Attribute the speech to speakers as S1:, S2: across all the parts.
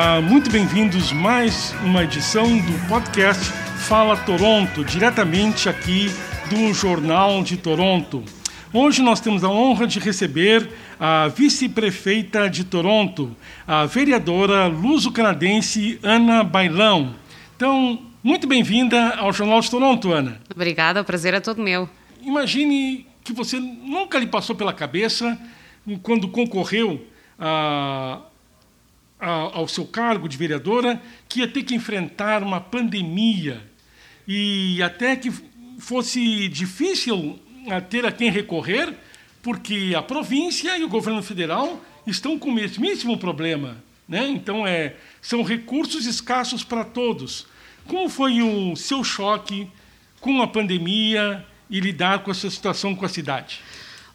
S1: Olá, muito bem-vindos mais uma edição do podcast Fala Toronto, diretamente aqui do Jornal de Toronto. Hoje nós temos a honra de receber a vice-prefeita de Toronto, a vereadora luso-canadense Ana Bailão. Então, muito bem-vinda ao Jornal de Toronto, Ana.
S2: Obrigada, o prazer é todo meu.
S1: Imagine que você nunca lhe passou pela cabeça, quando concorreu a, a, ao seu cargo de vereadora, que ia ter que enfrentar uma pandemia e até que fosse difícil ter a quem recorrer, porque a província e o governo federal estão com o mesmíssimo problema. Né? Então, é, são recursos escassos para todos. Como foi o seu choque com a pandemia e lidar com essa situação com a cidade?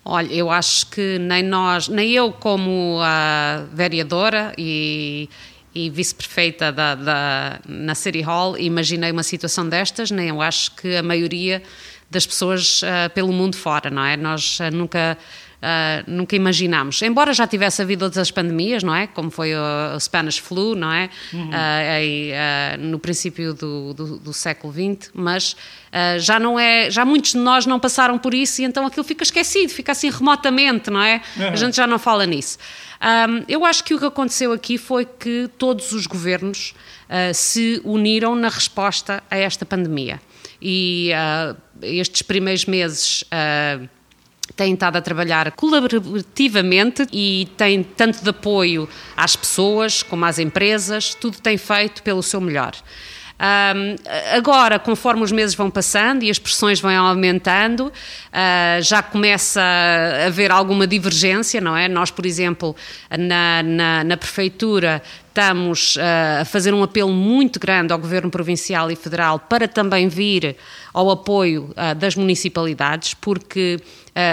S2: Olha, eu acho que nem nós, nem eu como a vereadora e, e vice-prefeita da, da, na City Hall imaginei uma situação destas, nem eu acho que a maioria das pessoas uh, pelo mundo fora, não é? Nós uh, nunca Uh, nunca imaginámos. Embora já tivesse havido outras pandemias, não é? Como foi o, o Spanish Flu, não é? Uhum. Uh, uh, no princípio do, do, do século XX, mas já não é, já muitos de nós não passaram por isso e então aquilo fica esquecido, fica assim remotamente, não é? Uhum. A gente já não fala nisso. Um, eu acho que o que aconteceu aqui foi que todos os governos se uniram na resposta a esta pandemia. E estes primeiros meses têm estado a trabalhar colaborativamente e têm tanto de apoio às pessoas como às empresas, tudo tem feito pelo seu melhor. Um, agora, conforme os meses vão passando e as pressões vão aumentando, uh, já começa a haver alguma divergência, não é? Nós, por exemplo, na, na, na Prefeitura estamos uh, a fazer um apelo muito grande ao Governo Provincial e Federal para também vir ao apoio uh, das municipalidades, porque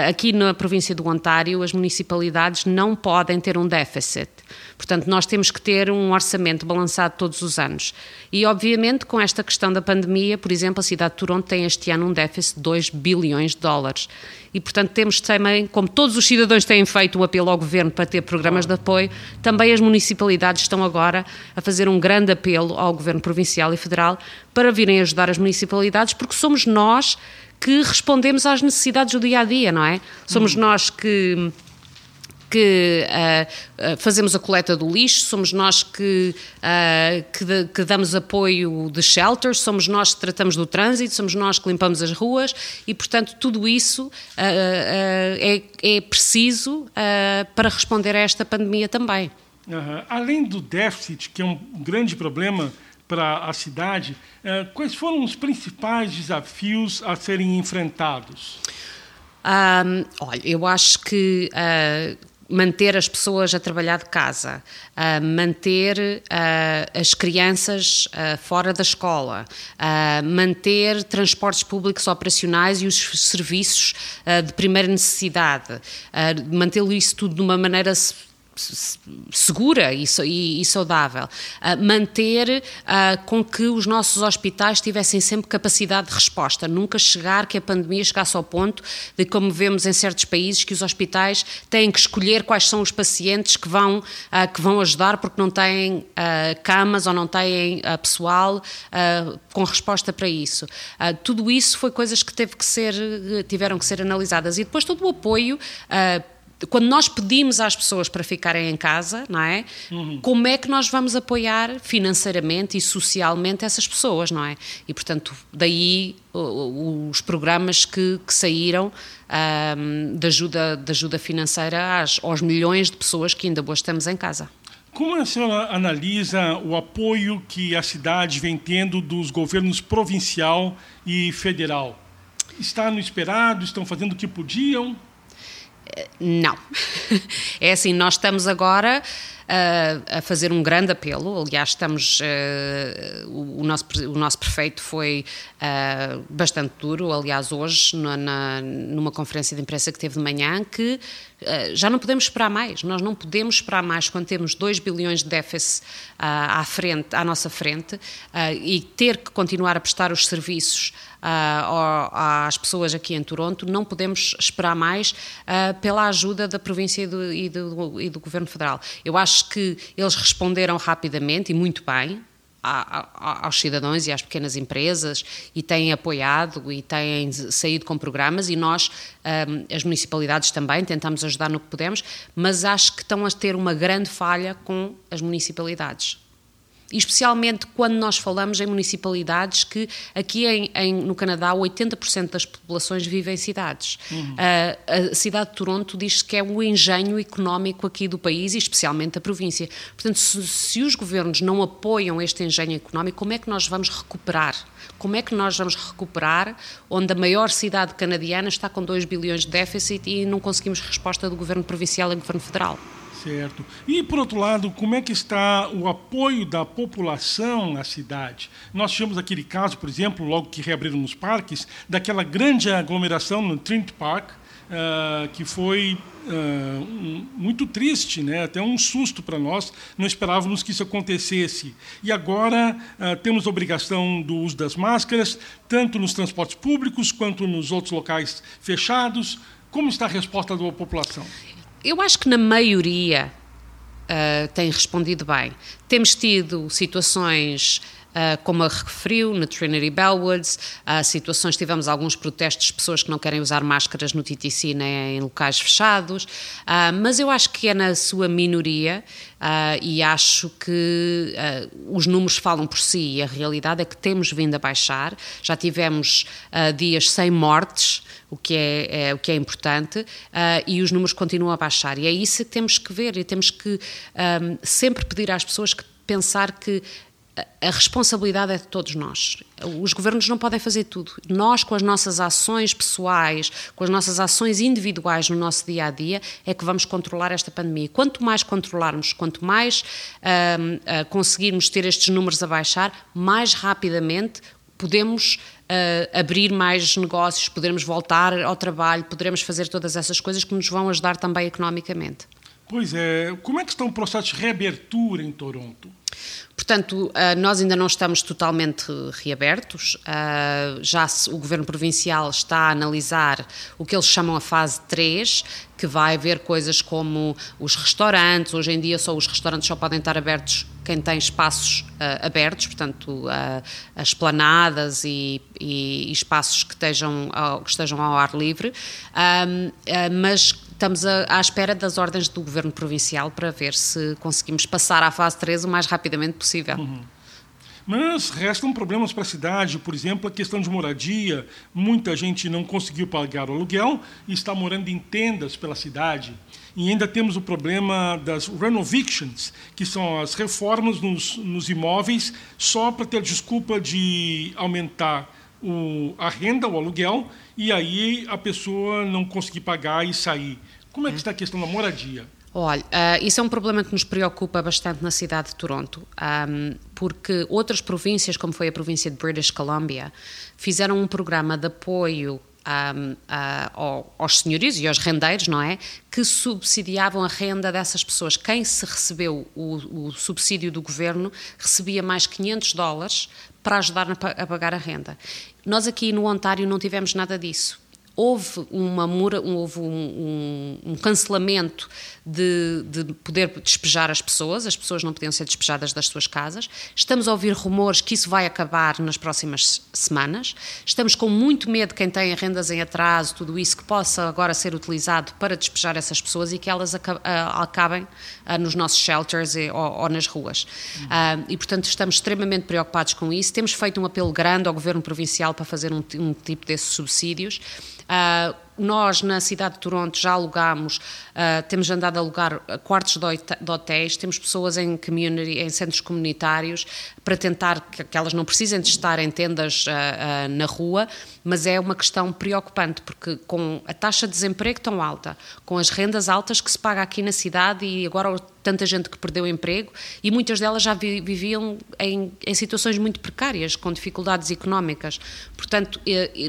S2: aqui na província do Ontário as municipalidades não podem ter um déficit. Portanto, nós temos que ter um orçamento balançado todos os anos. E, obviamente, com esta questão da pandemia, por exemplo, a cidade de Toronto tem este ano um déficit de 2 bilhões de dólares. E, portanto, temos também, como todos os cidadãos têm feito um apelo ao governo para ter programas de apoio, também as municipalidades estão agora a fazer um grande apelo ao governo provincial e federal para virem ajudar as municipalidades, porque somos nós que respondemos às necessidades do dia a dia, não é? Somos hum. nós que que uh, uh, fazemos a coleta do lixo, somos nós que, uh, que, de, que, damos apoio de shelters, somos nós que tratamos do trânsito, somos nós que limpamos as ruas e, portanto, tudo isso é, é, preciso para responder a esta pandemia também.
S1: Uhum. Além do déficit, que é um grande problema para a cidade, quais foram os principais desafios a serem enfrentados?
S2: Um, olha, eu acho que uh, manter as pessoas a trabalhar de casa, manter uh, as crianças uh, fora da escola, manter transportes públicos operacionais e os serviços de primeira necessidade, manter isso tudo de uma maneira segura e, saudável, uh, manter uh, com que os nossos hospitais tivessem sempre capacidade de resposta, nunca chegar que a pandemia chegasse ao ponto de, como vemos em certos países, que os hospitais têm que escolher quais são os pacientes que vão, uh, que vão ajudar porque não têm camas ou não têm pessoal com resposta para isso. tudo isso foi coisas que teve que ser, tiveram que ser analisadas. E depois todo o apoio quando nós pedimos às pessoas para ficarem em casa, não é? Uhum. Como é que nós vamos apoiar financeiramente e socialmente essas pessoas, não é? E portanto, daí os programas que, que saíram um, de, ajuda, de ajuda financeira às, aos milhões de pessoas que ainda hoje estamos em casa.
S1: Como a senhora analisa o apoio que a cidade vem tendo dos governos provincial e federal? Está no esperado? Estão fazendo o que podiam?
S2: Não. É assim, nós estamos agora uh, a fazer um grande apelo. Aliás, estamos. Uh, o, nosso, o nosso prefeito foi uh, bastante duro, aliás, hoje, na, na, numa conferência de imprensa que teve de manhã, que já não podemos esperar mais. Nós não podemos esperar mais quando temos 2 bilhões de déficit à, frente, à nossa frente e ter que continuar a prestar os serviços uh, às pessoas aqui em Toronto, não podemos esperar mais uh, pela ajuda da província e do, e, do, e do Governo Federal. Eu acho que eles responderam rapidamente e muito bem, aos cidadãos e às pequenas empresas e têm apoiado e têm saído com programas e nós, as municipalidades também, tentamos ajudar no que podemos, mas acho que estão a ter uma grande falha com as municipalidades e especialmente quando nós falamos em municipalidades que aqui em, em, no Canadá 80% das populações vivem em cidades. Uhum. Uh, a cidade de Toronto diz que é o engenho económico aqui do país e especialmente da província. Portanto, se, se os governos não apoiam este engenho económico, como é que nós vamos recuperar? Como é que nós vamos recuperar onde a maior cidade canadiana está com 2 bilhões de déficit e não conseguimos resposta do governo provincial e do governo federal?
S1: Certo. E, por outro lado, como é que está o apoio da população à cidade? Nós tivemos aquele caso, por exemplo, logo que reabriram os parques, daquela grande aglomeração no Trinity Park, uh, que foi uh, muito triste, né? até um susto para nós, não esperávamos que isso acontecesse. E agora uh, temos obrigação do uso das máscaras, tanto nos transportes públicos quanto nos outros locais fechados. Como está a resposta da população?
S2: Eu acho que na maioria uh, tem respondido bem. Temos tido situações Uh, como a referiu, na Trinity Bellwoods, uh, situações, tivemos alguns protestos de pessoas que não querem usar máscaras no TTC nem em locais fechados, uh, mas eu acho que é na sua minoria e acho que os números falam por si e a realidade é que temos vindo a baixar, já tivemos dias sem mortes, o que é, é o que é importante, e os números continuam a baixar, e é isso que temos que ver, e temos que um, sempre pedir às pessoas que pensar que a responsabilidade é de todos nós. Os governos não podem fazer tudo. Nós, com as nossas ações pessoais, com as nossas ações individuais no nosso dia a dia, é que vamos controlar esta pandemia. Quanto mais controlarmos, quanto mais uh, uh, conseguirmos ter estes números a baixar, mais rapidamente podemos uh, abrir mais negócios, podermos voltar ao trabalho, poderemos fazer todas essas coisas que nos vão ajudar também economicamente.
S1: Pois é. Como é que está o processo de reabertura em Toronto?
S2: Portanto, ah, nós ainda não estamos totalmente reabertos. Ah, já o Governo Provincial está a analisar o que eles chamam a fase 3, que vai haver coisas como os restaurantes. Hoje em dia, só os restaurantes só podem estar abertos quem tem espaços uh, abertos, portanto, as esplanadas e, e, espaços que estejam, ao, que estejam ao ar livre. mas estamos a, à espera das ordens do Governo Provincial para ver se conseguimos passar à fase 3 o mais rapidamente possível. Uhum.
S1: Mas restam problemas para a cidade, por exemplo, a questão de moradia. Muita gente não conseguiu pagar o aluguel e está morando em tendas pela cidade. E ainda temos o problema das renovictions, que são as reformas nos, nos imóveis, só para ter desculpa de aumentar o, a renda, o aluguel, e aí a pessoa não conseguir pagar e sair. Como é que está a questão da moradia?
S2: Olha, uh, isso é um problema que nos preocupa bastante na cidade de Toronto, um, porque outras províncias, como foi a província de British Columbia, fizeram um programa de apoio aos senhorios e aos rendeiros, não é? Que subsidiavam a renda dessas pessoas. Quem se recebeu o, o subsídio do governo recebia mais 500 dólares para ajudar a pagar a renda. Nós aqui no Ontário não tivemos nada disso houve, uma, houve um, um, um cancelamento de, de, poder despejar as pessoas, as pessoas não podiam ser despejadas das suas casas. Estamos a ouvir rumores que isso vai acabar nas próximas semanas. Estamos com muito medo, quem tem rendas em atraso, tudo isso, que possa agora ser utilizado para despejar essas pessoas e que elas acabem nos nossos shelters ou, ou nas ruas. Uhum. e, portanto, estamos extremamente preocupados com isso. Temos feito um apelo grande ao Governo Provincial para fazer um, um tipo desses subsídios. Uh, nós, na cidade de Toronto, já alugámos, uh, temos andado a alugar quartos de hotéis, temos pessoas em, em centros comunitários para tentar que, que, elas não precisem de estar em tendas uh, uh, na rua, mas é uma questão preocupante, porque com a taxa de desemprego tão alta, com as rendas altas que se paga aqui na cidade e agora tanta gente que perdeu emprego e muitas delas já viviam em, em situações muito precárias, com dificuldades económicas. Portanto,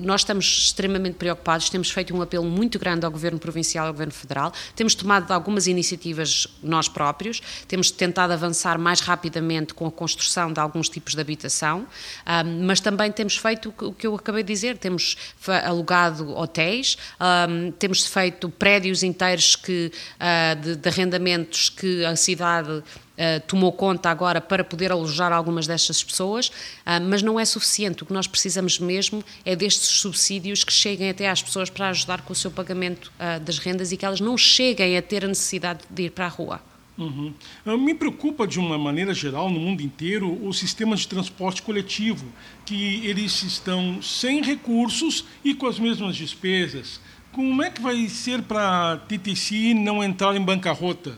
S2: nós estamos extremamente preocupados, temos feito um apelo muito grande ao Governo Provincial e ao Governo Federal, temos tomado algumas iniciativas nós próprios, temos tentado avançar mais rapidamente com a construção de alguns tipos de habitação, um, mas também temos feito o que eu acabei de dizer, temos alugado hotéis, um, temos feito prédios inteiros que, uh, de, de arrendamentos que a cidade Uh, tomou conta agora para poder alojar algumas destas pessoas, uh, mas não é suficiente. O que nós precisamos mesmo é destes subsídios que cheguem até às pessoas para ajudar com o seu pagamento uh, das rendas e que elas não cheguem a ter a necessidade de ir para a rua.
S1: Uhum. Me preocupa de uma maneira geral no mundo inteiro o sistema de transporte coletivo, que eles estão sem recursos e com as mesmas despesas. Como é que vai ser para a TTC não entrar em bancarrota?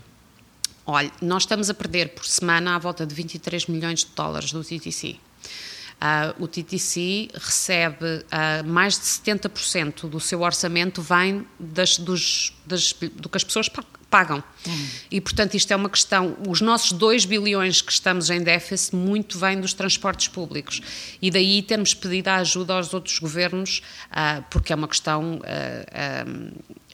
S2: Olha, nós estamos a perder por semana à volta de 23 milhões de dólares do TTC. Uh, o TTC recebe uh, mais de 70% do seu orçamento vem das, dos, das, do que as pessoas pagam. Uhum. E, portanto, isto é uma questão. Os nossos 2 bilhões que estamos em déficit, muito vem dos transportes públicos. E daí temos pedido a ajuda aos outros governos, uh, porque é uma questão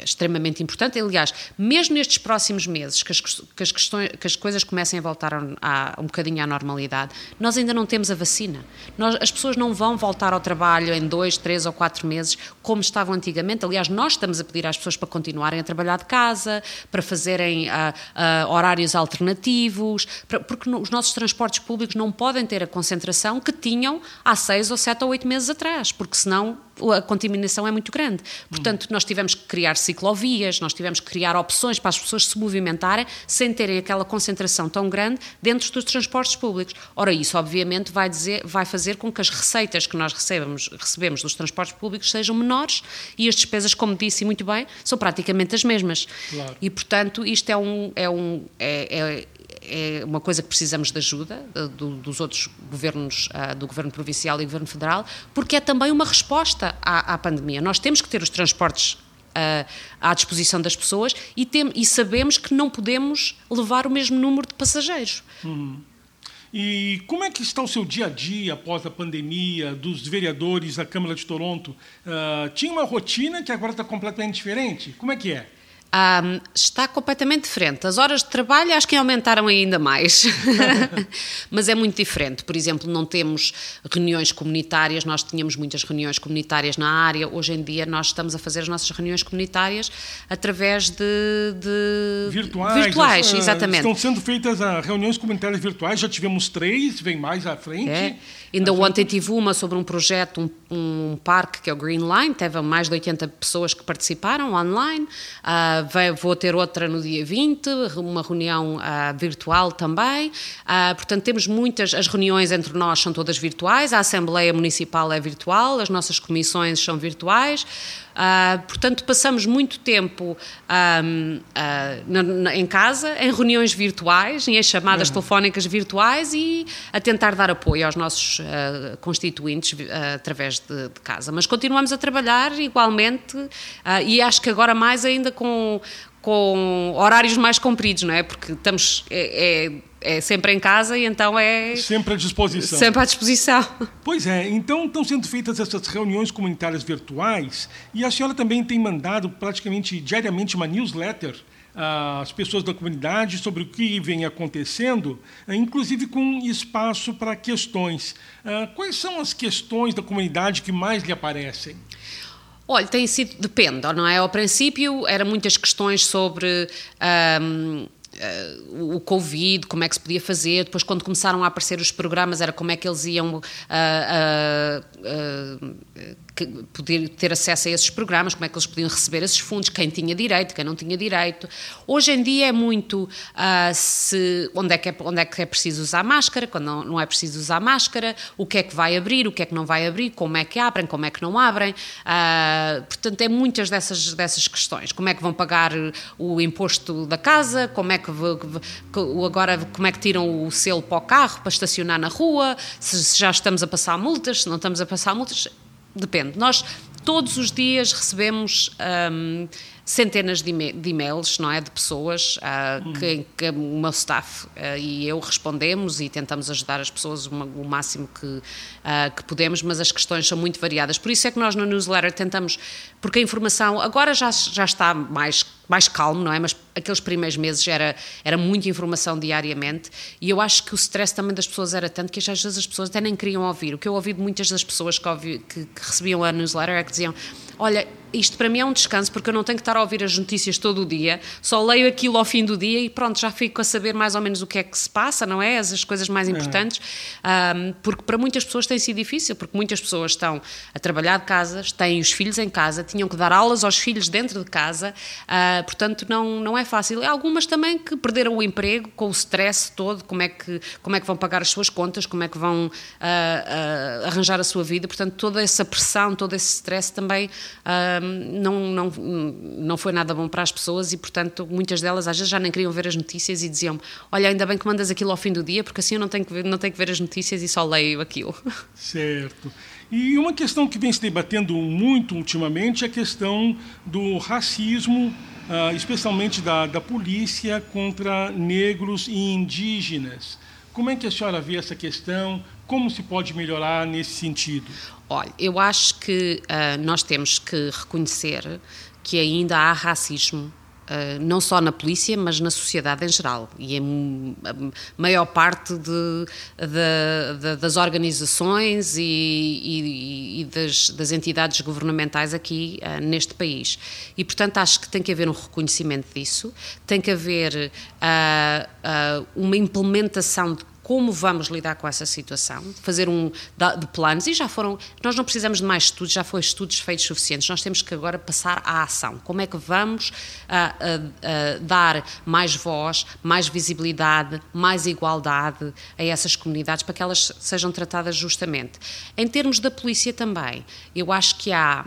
S2: extremamente importante. Aliás, mesmo nestes próximos meses, que as, que as, questões, que as coisas comecem a voltar a, a, um bocadinho à normalidade, nós ainda não temos a vacina. Nós, as pessoas não vão voltar ao trabalho em dois, três ou quatro meses como estavam antigamente. Aliás, nós estamos a pedir às pessoas para continuarem a trabalhar de casa, para fazerem uh, uh, horários alternativos, porque os nossos transportes públicos não podem ter a concentração que tinham há seis ou sete ou oito meses atrás, porque senão a contaminação é muito grande. Portanto, nós tivemos que criar ciclovias, nós tivemos que criar opções para as pessoas se movimentarem sem terem aquela concentração tão grande dentro dos transportes públicos. Ora, isso obviamente vai, dizer, vai fazer com que as receitas que nós recebemos, recebemos dos transportes públicos sejam menores e as despesas, como disse muito bem, são praticamente as mesmas. Claro. E, portanto, isto é um, é um é, é é uma coisa que precisamos de ajuda do, dos outros governos, uh, do governo provincial e do governo federal, porque é também uma resposta à, à pandemia. Nós temos que ter os transportes uh, à disposição das pessoas e, tem, e, sabemos que não podemos levar o mesmo número de passageiros.
S1: Uhum. E como é que está o seu dia a dia após a pandemia, dos vereadores da Câmara de Toronto? Uh, tinha uma rotina que agora está completamente diferente? Como é que é?
S2: Um, está completamente diferente. As horas de trabalho acho que aumentaram ainda mais, mas é muito diferente. Por exemplo, não temos reuniões comunitárias, nós tínhamos muitas reuniões comunitárias na área. Hoje em dia, nós estamos a fazer as nossas reuniões comunitárias através de. de
S1: virtuais.
S2: Virtuais, exatamente.
S1: Estão sendo feitas ah, reuniões comunitárias virtuais, já tivemos três, vem mais à frente. É.
S2: Ainda ontem tive uma sobre um projeto, um, um, parque que é o Green Line, teve mais de 80 pessoas que participaram online. Uh, vai, vou ter outra no dia 20, uma reunião uh, virtual também. Uh, portanto, temos muitas, as reuniões entre nós são todas virtuais, a Assembleia Municipal é virtual, as nossas comissões são virtuais. Uh, portanto, passamos muito tempo um, uh, na, na, em casa, em reuniões virtuais, em chamadas uhum. telefónicas virtuais e a tentar dar apoio aos nossos uh, constituintes através de, de, casa. Mas continuamos a trabalhar igualmente e acho que agora mais ainda com, com horários mais compridos, não é? Porque estamos. É, é, é, sempre em casa e então é.
S1: Sempre à disposição.
S2: Sempre à disposição.
S1: Pois é, então estão sendo feitas essas reuniões comunitárias virtuais e a senhora também tem mandado praticamente diariamente uma newsletter às pessoas da comunidade sobre o que vem acontecendo, inclusive com espaço para questões. Ah, quais são as questões da comunidade que mais lhe aparecem?
S2: Olha, tem sido, depende, não é? Ao princípio, eram muitas questões sobre. Um, Uh, o Covid, como é que se podia fazer. Depois, quando começaram a aparecer os programas, era como é que eles iam uh, uh, poder ter acesso a esses programas, como é que eles podiam receber esses fundos, quem tinha direito, quem não tinha direito. Hoje em dia é muito uh, se, onde, é que é, onde é que é preciso usar máscara, quando não, não, é preciso usar máscara, o que é que vai abrir, o que é que não vai abrir, como é que abrem, como é que não abrem. Uh, portanto, é muitas dessas, dessas questões. Como é que vão pagar o imposto da casa, como é que agora como é que tiram o selo para o carro para estacionar na rua, se, se já estamos a passar multas, se não estamos a passar multas Depende. Nós todos os dias recebemos um, centenas de, e-mails, não é, de pessoas uh, que, que, o meu staff uh, e eu respondemos e tentamos ajudar as pessoas o, o máximo que, uh, que podemos, mas as questões são muito variadas. Por isso é que nós no newsletter tentamos, porque a informação agora já, já está mais mais calmo, não é? Mas aqueles primeiros meses era, era muita informação diariamente e eu acho que o stress também das pessoas era tanto que às vezes as pessoas até nem queriam ouvir. O que eu ouvi de muitas das pessoas que, ouvi, que, que recebiam a newsletter é que diziam: Olha, isto para mim é um descanso porque eu não tenho que estar a ouvir as notícias todo o dia, só leio aquilo ao fim do dia e pronto, já fico a saber mais ou menos o que é que se passa, não é? As, as coisas mais é. importantes, um, porque para muitas pessoas tem sido difícil, porque muitas pessoas estão a trabalhar de casa, têm os filhos em casa, tinham que dar aulas aos filhos dentro de casa, uh, portanto não, não é fácil. Algumas também que perderam o emprego com o stress todo, como é que, como é que vão pagar as suas contas, como é que vão uh, uh, arranjar a sua vida, portanto toda essa pressão, todo esse stress também não, não, não foi nada bom para as pessoas e, portanto, muitas delas às vezes já nem queriam ver as notícias e diziam olha, ainda bem que mandas aquilo ao fim do dia, porque assim eu não tenho que ver, não tenho que ver as notícias e só leio aquilo.
S1: Certo. E uma questão que vem se debatendo muito ultimamente é a questão do racismo, ah, especialmente da, da polícia contra negros e indígenas. Como é que a senhora vê essa questão? Como se pode melhorar nesse sentido?
S2: Olha, eu acho que uh, nós temos que reconhecer que ainda há racismo Uh, não só na polícia, mas na sociedade em geral. E em, a maior parte de, de, de, das organizações e, e, e das, das, entidades governamentais aqui uh, neste país. E, portanto, acho que tem que haver um reconhecimento disso, tem que haver uh, uma implementação de como vamos lidar com essa situação, fazer um de planos e já foram, nós não precisamos de mais estudos, já foram estudos feitos suficientes, nós temos que agora passar à ação. Como é que vamos uh, uh, dar mais voz, mais visibilidade, mais igualdade a essas comunidades para que elas sejam tratadas justamente. Em termos da polícia também, eu acho que há,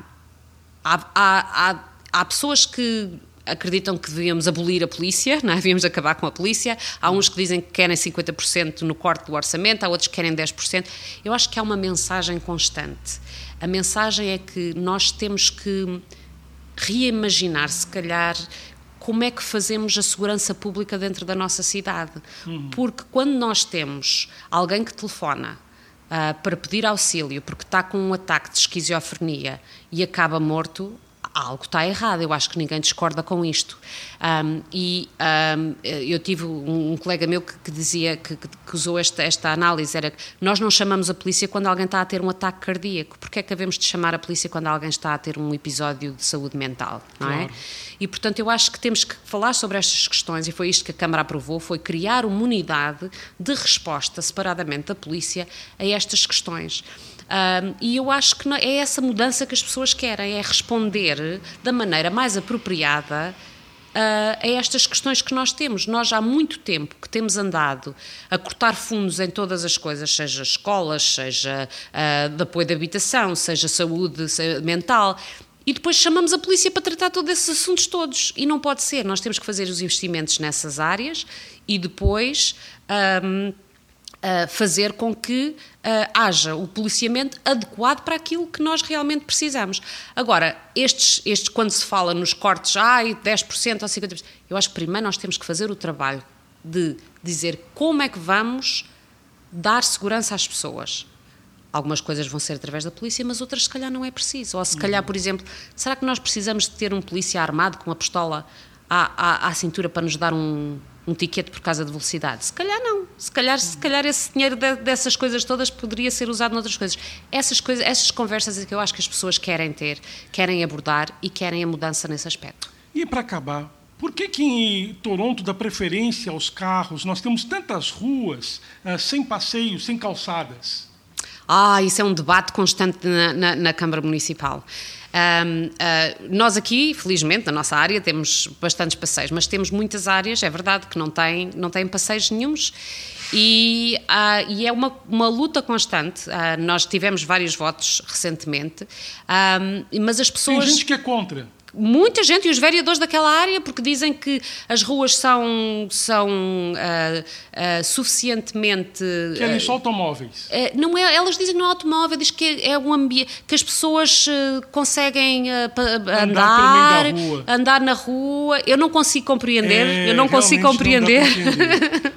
S2: há, há, há pessoas que acreditam que devíamos abolir a polícia, não é? devíamos acabar com a polícia. Há uns que dizem que querem 50% no corte do orçamento, há outros que querem 10%. Eu acho que há uma mensagem constante. A mensagem é que nós temos que reimaginar, se calhar, como é que fazemos a segurança pública dentro da nossa cidade. Uhum. Porque quando nós temos alguém que telefona uh, para pedir auxílio porque está com um ataque de esquizofrenia e acaba morto, algo está errado, eu acho que ninguém discorda com isto. Um, e um, eu tive um, um colega meu que, que dizia, que, que, usou esta, esta análise, era que nós não chamamos a polícia quando alguém está a ter um ataque cardíaco, porque é que havemos de chamar a polícia quando alguém está a ter um episódio de saúde mental, não é? claro. é? E, portanto, eu acho que temos que falar sobre estas questões, e foi isto que a Câmara aprovou, foi criar uma unidade de resposta separadamente da polícia a estas questões. Um, e eu acho que é essa mudança que as pessoas querem, é responder da maneira mais apropriada Uh, a estas questões que nós temos. Nós há muito tempo que temos andado a cortar fundos em todas as coisas, seja escolas, seja uh, de apoio de habitação, seja saúde mental. E depois chamamos a polícia para tratar todos esses assuntos todos. E não pode ser. Nós temos que fazer os investimentos nessas áreas e depois. Um, uh, fazer com que uh, haja o policiamento adequado para aquilo que nós realmente precisamos. Agora, estes, estes quando se fala nos cortes, ai, 10% ou 50%, eu acho que primeiro nós temos que fazer o trabalho de dizer como é que vamos dar segurança às pessoas. Algumas coisas vão ser através da polícia, mas outras se calhar não é preciso. Ou se calhar, por exemplo, será que nós precisamos de ter um polícia armado com uma pistola à, à, à cintura para nos dar um, um ticket por causa de velocidade. Se calhar não. Se calhar, se calhar esse dinheiro de, dessas coisas todas poderia ser usado noutras coisas. Essas, coisas. essas conversas é que eu acho que as pessoas querem ter, querem abordar e querem a mudança nesse aspecto.
S1: E para acabar, por que, que em Toronto dá preferência aos carros? Nós temos tantas ruas uh, sem passeios, sem calçadas.
S2: Ah, isso é um debate constante na, na, na Câmara Municipal. Um, uh, ah, nós aqui, felizmente, na nossa área, temos bastantes passeios, mas temos muitas áreas, é verdade, que não têm, não têm passeios nenhums. E, uh, e, é uma, uma luta constante. Uh, nós tivemos vários votos recentemente, mas as pessoas.
S1: Tem gente que é contra.
S2: Muita gente e os vereadores daquela área, porque dizem que as ruas são, são uh, uh, suficientemente.
S1: Que ali só automóveis.
S2: não é, elas dizem que não é automóvel, diz que é um ambiente que as pessoas conseguem andar, andar, andar, na rua. Eu não consigo compreender. É, eu não consigo compreender.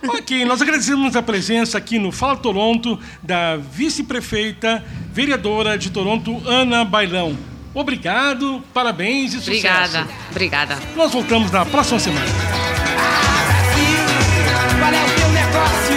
S1: Não ok, nós agradecemos a presença aqui no Fala Toronto da vice-prefeita vereadora de Toronto, Ana Bailão. Obrigado, parabéns e
S2: obrigada, sucesso. Obrigada, obrigada.
S1: Nós voltamos na próxima semana. Qual é o teu negócio?